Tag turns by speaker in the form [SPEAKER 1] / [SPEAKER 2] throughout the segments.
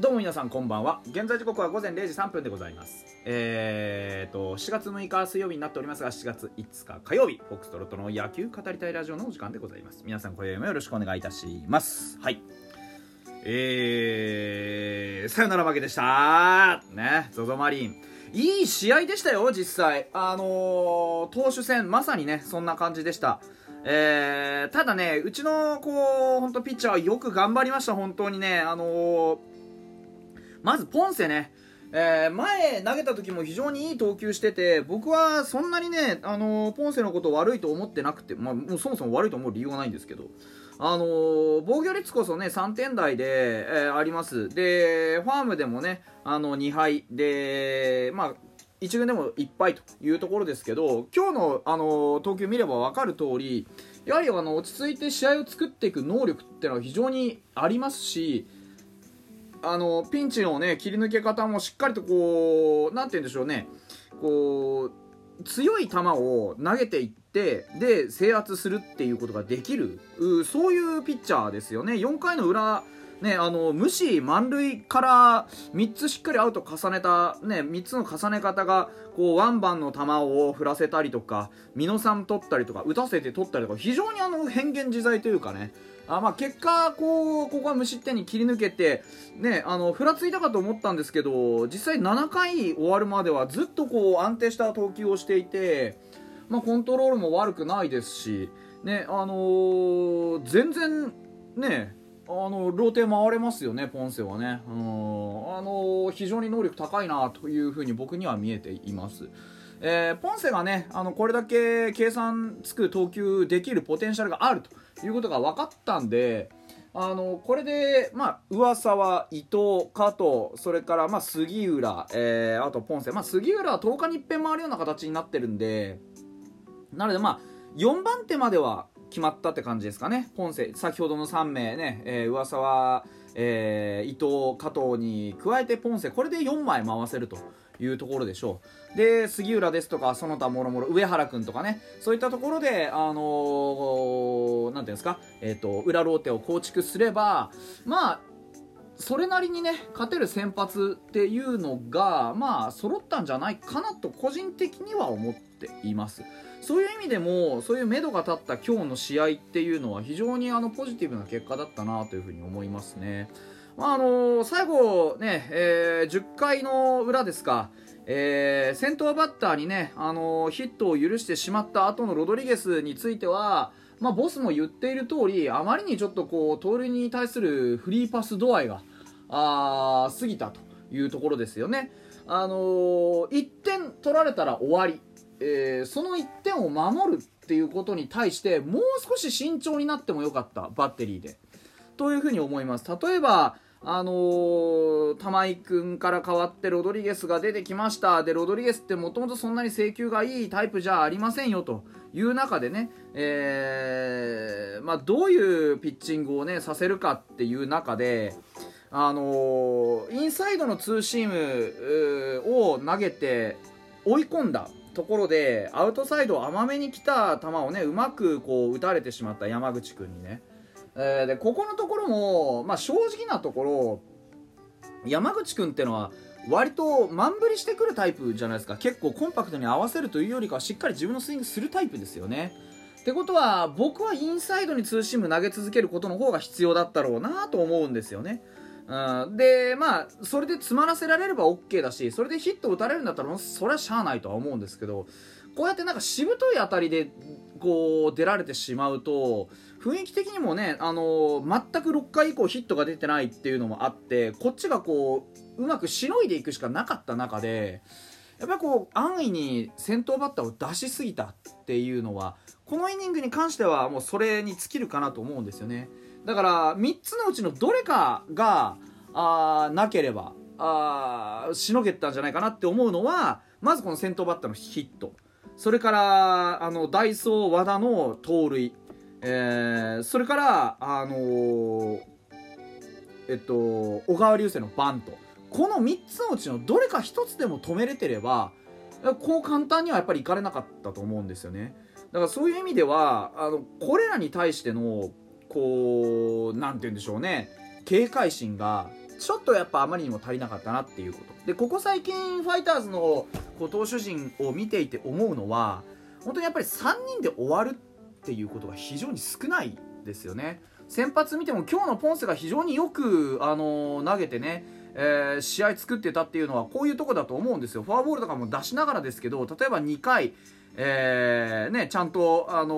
[SPEAKER 1] どうも皆さんこんばんは。現在時刻は午前0時3分でございます。えーと7月6日水曜日になっておりますが7月5日火曜日フォックストロットの野球語りたいラジオのお時間でございます。皆さん今宵もよろしくお願いいたします。はい。えー、さよなら負けでした。ね ZOZO マリン。いい試合でしたよ実際。あのー、投手戦まさにねそんな感じでした。えー、ただね、うちの、こう、本当ピッチャーはよく頑張りました、本当にね。あのー、まずポンセね、えー、前投げた時も非常にいい投球してて僕はそんなにね、あのー、ポンセのこと悪いと思ってなくて、まあ、もうそもそも悪いと思う理由はないんですけど、あのー、防御率こそね3点台で、えー、あります。でファームでもねあの2敗。で、まあ、1軍でもいっぱいというところですけど今日の、あの投球見れば分かる通りやはりあの落ち着いて試合を作っていく能力っていうのは非常にありますしあのピンチのね切り抜け方もしっかりとこう何て言うんでしょうね。こう強い球を投げていってで制圧するっていうことができる。そういうピッチャーですよね。4回の裏ね、あの無視満塁から3つしっかりアウト重ねた、ね、3つの重ね方がこうワンバンの球を振らせたりとか美濃さん取ったりとか打たせて取ったりとか非常にあの変幻自在というかね。あまあ結果こうここは無失点に切り抜けてねあのふらついたかと思ったんですけど実際7回終わるまではずっとこう安定した投球をしていて、まあ、コントロールも悪くないですしねあのー、全然ねあのローテ回れますよね、ポンセはね、うん、あの非常に能力高いなというふうに僕には見えています。えー、ポンセがねあのこれだけ計算つく投球できるポテンシャルがあるということが分かったんであのこれで、まあ、噂は伊藤、加藤それからまあ杉浦、えー、あとポンセ、まあ、杉浦は10日に一遍回るような形になってるんでなので、まあ、4番手までは決まったって感じですかね。ポンセ先ほどの3名ね、えー、噂は、えー、伊藤、加藤に加えてポンセこれで4枚回せるというところでしょう。で杉浦ですとかその他もろもろ上原君とかねそういったところであのー、なんていうんですか、えーと、裏ローテを構築すればまあそれなりにね勝てる先発っていうのがまあ揃ったんじゃないかなと個人的には思っています。そういう意味でもそういう目処が立った今日の試合っていうのは非常にあのポジティブな結果だったなというふうに思いますね。まああの最後ね、えー、10回の裏ですか、えー、先頭バッターにね、あのヒットを許してしまった後のロドリゲスについては、まあ、ボスも言っている通りあまりにちょっとこう盗塁に対するフリーパス度合いがあ過ぎたというところですよね。あのー、1点取られたら終わり、えー、その1点を守るっていうことに対してもう少し慎重になってもよかったバッテリーで。というふうに思います。例えばあのー、玉井君から代わってロドリゲスが出てきました。でロドリゲスってもともとそんなに制球がいいタイプじゃありませんよと。いう中でね、えーまあ、どういうピッチングを、ね、させるかっていう中で、あのー、インサイドのツーシームを投げて追い込んだ。ところでアウトサイド甘めに来た球をねうまくこう打たれてしまった山口君にね。えー、でここのところも、まあ、正直なところ山口君ってのは割と満振りしてくるタイプじゃないですか。結構コンパクトに合わせるというよりかはしっかり自分のスイングするタイプですよね。ってことは僕はインサイドにツーシーム投げ続けることの方が必要だったろうなと思うんですよね。うん、でまあそれで詰まらせられれば OK だしそれでヒット打たれるんだったらそれはしゃあないとは思うんですけどこうやってなんかしぶとい当たりでこう出られてしまうと雰囲気的にもね、あのー、全く6回以降ヒットが出てないっていうのもあってこっちがこううまくしのいでいくしかなかった中でやっぱりこう安易に先頭バッターを出しすぎたっていうのはこのイニングに関してはもうそれに尽きるかなと思うんですよね。だから3つのうちのどれかがあなければあしのげたんじゃないかなって思うのはまずこの先頭バッターのヒット。それからあのダイソー和田の盗塁。えー、それからあのー、えっと小川流星のバント。この3つのうちのどれか1つでも止めれてればこう簡単にはやっぱりいかれなかったと思うんですよね。だからそういう意味ではあのこれらに対してのこう何て言うんでしょうね。警戒心がちょっとやっぱあまりにも足りなかったなっていうこと。でここ最近ファイターズのこう投手陣を見ていて思うのは本当にやっぱり3人で終わるっていうことが非常に少ないですよね。先発見ても今日のポンセが非常によく、あの投げてねえー、試合作ってたっていうのはこういうとこだと思うんですよ。フォアボールとかも出しながらですけど例えば2回、えーね、ちゃんと、あの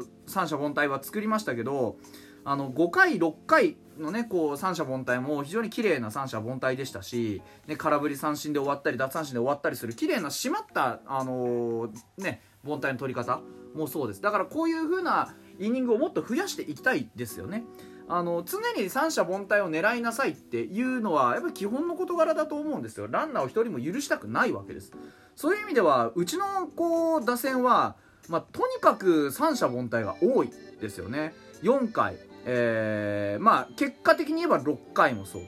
[SPEAKER 1] ー、三者凡退は作りましたけどあの5回、6回のねこう三者凡退も非常に綺麗な三者凡退でしたし、ね、空振り三振で終わったり奪三振で終わったりする綺麗な締まった、あのー、ね、凡退の取り方もそうですだからこういう風なイニングをもっと増やしていきたいですよね。あの常に三者凡退を狙いなさいっていうのはやっぱ基本の事柄だと思うんですよ。ランナーを1人も許したくないわけです。そういう意味ではうちのこう打線は、まあ、とにかく三者凡退が多いですよね。4回、えー、まあ結果的に言えば6回もそう。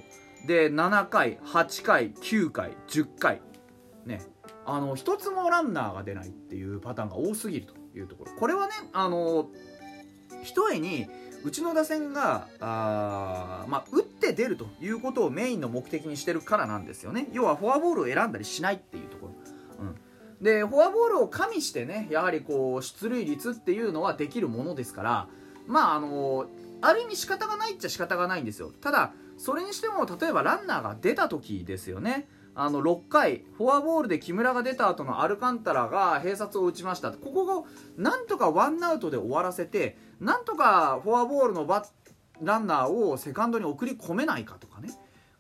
[SPEAKER 1] で7回8回9回10回。ね。あの1つもランナーが出ないっていうパターンが多すぎるというところ。これはねあのひとえにうちの打線があ、まあ、打って出るということをメインの目的にしてるからなんですよね。要はフォアボールを選んだりしないっていうところ、うん、でフォアボールを加味してねやはりこう出塁率っていうのはできるものですからまああのある意味仕方がないっちゃ仕方がないんですよ。ただそれにしても例えばランナーが出た時ですよね。あの6回フォアボールで木村が出た後のアルカンタラが併殺を打ちました。ここをなんとかワンアウトで終わらせてなんとかフォアボールのバランナーをセカンドに送り込めないかとかね。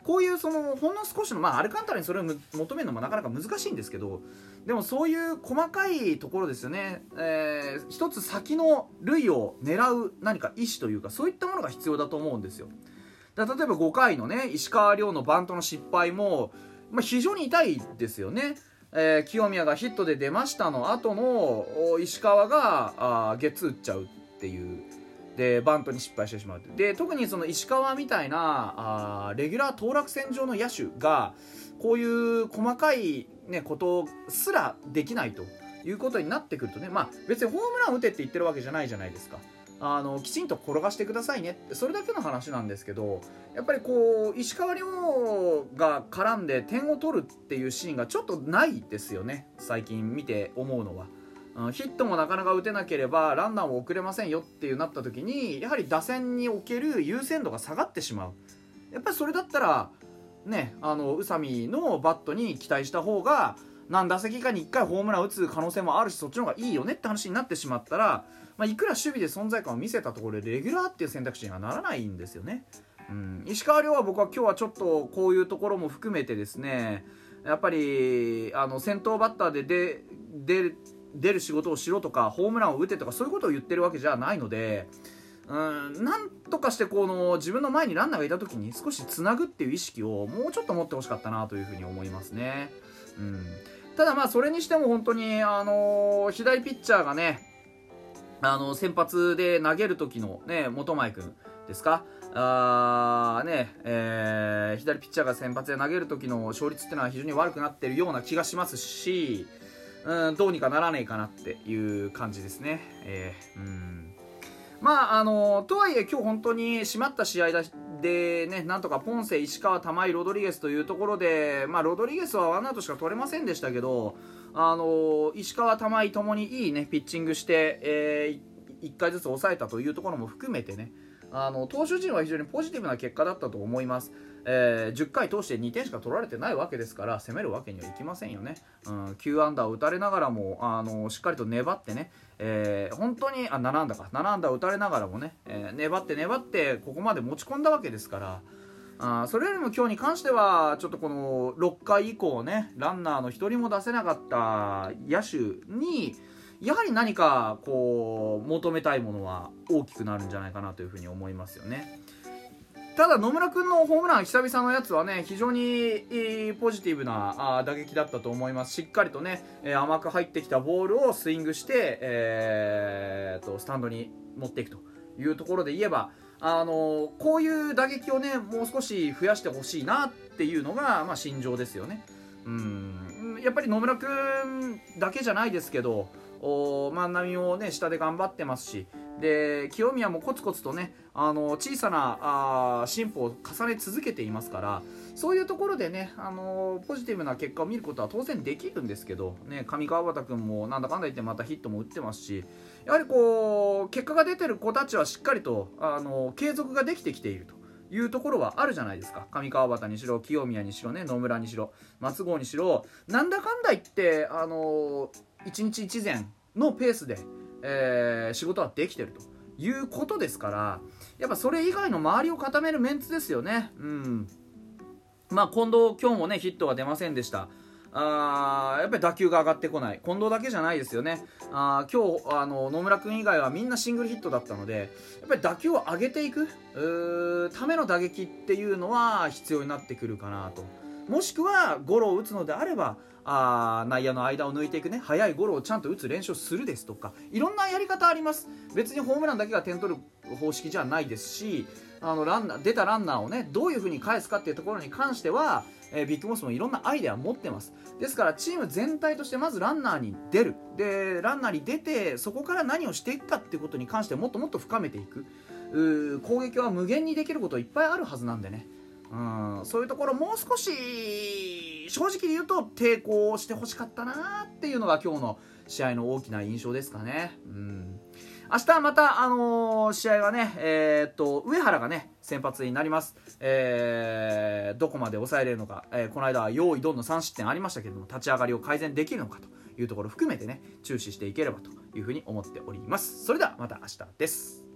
[SPEAKER 1] こういうそのほんの少しの、まあ、アルカンタラにそれを求めるのもなかなか難しいんですけどでもそういう細かいところですよね、えー、一つ先の塁を狙う何か意思というかそういったものが必要だと思うんですよ。だ例えば5回のね石川遼のバントの失敗もまあ、非常に痛いですよね。えー、清宮がヒットで出ましたの後の石川があゲッツー打っちゃう。っていうでバントに失敗してしまうで特にその石川みたいなあレギュラー当落線上の野手がこういう細かい、ね、ことすらできないということになってくるとね、まあ、別にホームラン打てって言ってるわけじゃないじゃないですか。あのきちんと転がしてくださいねってそれだけの話なんですけどやっぱりこう石川遼が絡んで点を取るっていうシーンがちょっとないですよね最近見て思うのは。ヒットもなかなか打てなければランナーも送れませんよっていうなった時にやはり打線における優先度が下がってしまうやっぱりそれだったらねあの宇佐美のバットに期待した方が何打席かに1回ホームラン打つ可能性もあるしそっちの方がいいよねって話になってしまったらまあ、いくら守備で存在感を見せたところでレギュラーっていう選択肢にはならないんですよね。うん、石川遼は僕は今日はちょっとこういうところも含めてですねやっぱりあの先頭バッターで出出る仕事をしろとかホームランを打てとかそういうことを言ってるわけじゃないので。うん、なんとかしてこの自分の前にランナーがいた時に少しつなぐっていう意識をもうちょっと持ってほしかったなというふうに思いますね。うん、ただまあそれにしても本当にあのー、左ピッチャーがねあの先発で投げる時のね本前君ですか？あねえー、左ピッチャーが先発で投げる時の勝率っていうのは非常に悪くなってるような気がしますし、うん、どうにかならねえかなっていう感じですね。えー、うんまああのとはいえ今日本当に締まった試合だでねなんとかポンセ、石川、玉井、ロドリゲスというところで、まあ、ロドリゲスはワンアウトしか取れませんでしたけどあの石川、玉井ともにいい、ね、ピッチングして、えー、1回ずつ抑えたというところも含めてねあの投手陣は非常にポジティブな結果だったと思います、えー、10回通して2点しか取られてないわけですから攻めるわけにはいきませんよね、うん、9アンダーを打たれながらもあのしっかりと粘ってね、えー、本当にあ7アンダーか7アンダー打たれながらもね、えー、粘って粘ってここまで持ち込んだわけですからあそれよりも今日に関してはちょっとこの6回以降ねランナーの1人も出せなかった野手にやはり何かこう求めたいものは大きくなるんじゃないかなというふうに思いますよね。ただ野村君のホームラン久々のやつはね非常にポジティブな打撃だったと思いますしっかりとね、え甘く入ってきたボールをスイングして、えー、とスタンドに持っていくというところで言えばあのこういう打撃をねもう少し増やしてほしいなっていうのが、まあ、心情ですよね。うんやっぱり野村君だけじゃないですけどお万波もね下で頑張ってますしで清宮もコツコツとねあの小さなあ進歩を重ね続けていますからそういうところでね、あのポジティブな結果を見ることは当然できるんですけど、ね、上川端君もなんだかんだ言ってまたヒットも打ってますしやはりこう結果が出てる子たちはしっかりと、あの継続ができてきていると。いうところはあるじゃないですか上川端にしろ清宮にしろね野村にしろ松郷にしろなんだかんだ言ってあの1日1前のペースで、えー、仕事はできてると。いうことですからやっぱそれ以外の周りを固めるメンツですよね。うん。まあ近藤今日もねヒットが出ませんでした。あやっぱり打球が上がってこない。近藤だけじゃないですよね。あ今日あの野村君以外はみんなシングルヒットだったのでやっぱり打球を上げていくための打撃っていうのは必要になってくるかなと。もしくはゴロを打つのであればあ内野の間を抜いていくね。速いゴロをちゃんと打つ練習をするですとか。いろんなやり方あります。別にホームランだけが点取る方式じゃないですしあのランナー出たランナーをねどういうふうに返すかっていうところに関しては、えー、ビッグボスもいろんなアイデアを持ってます。ですからチーム全体としてまずランナーに出る。でランナーに出てそこから何をしていくかっていうことに関してもっともっと深めていく。攻撃は無限にできることいっぱいあるはずなんでね。うんそういうところもう少し正直で言うと抵抗してほしかったなっていうのが今日の試合の大きな印象ですかね。うん明日また、あのー、試合はね、えー、っと、上原がね、先発になります。えー、どこまで抑えれるのか、えー、この間は用意どんの3失点ありましたけども、立ち上がりを改善できるのかというところを含めてね、注視していければというふうに思っております。それではまた明日です。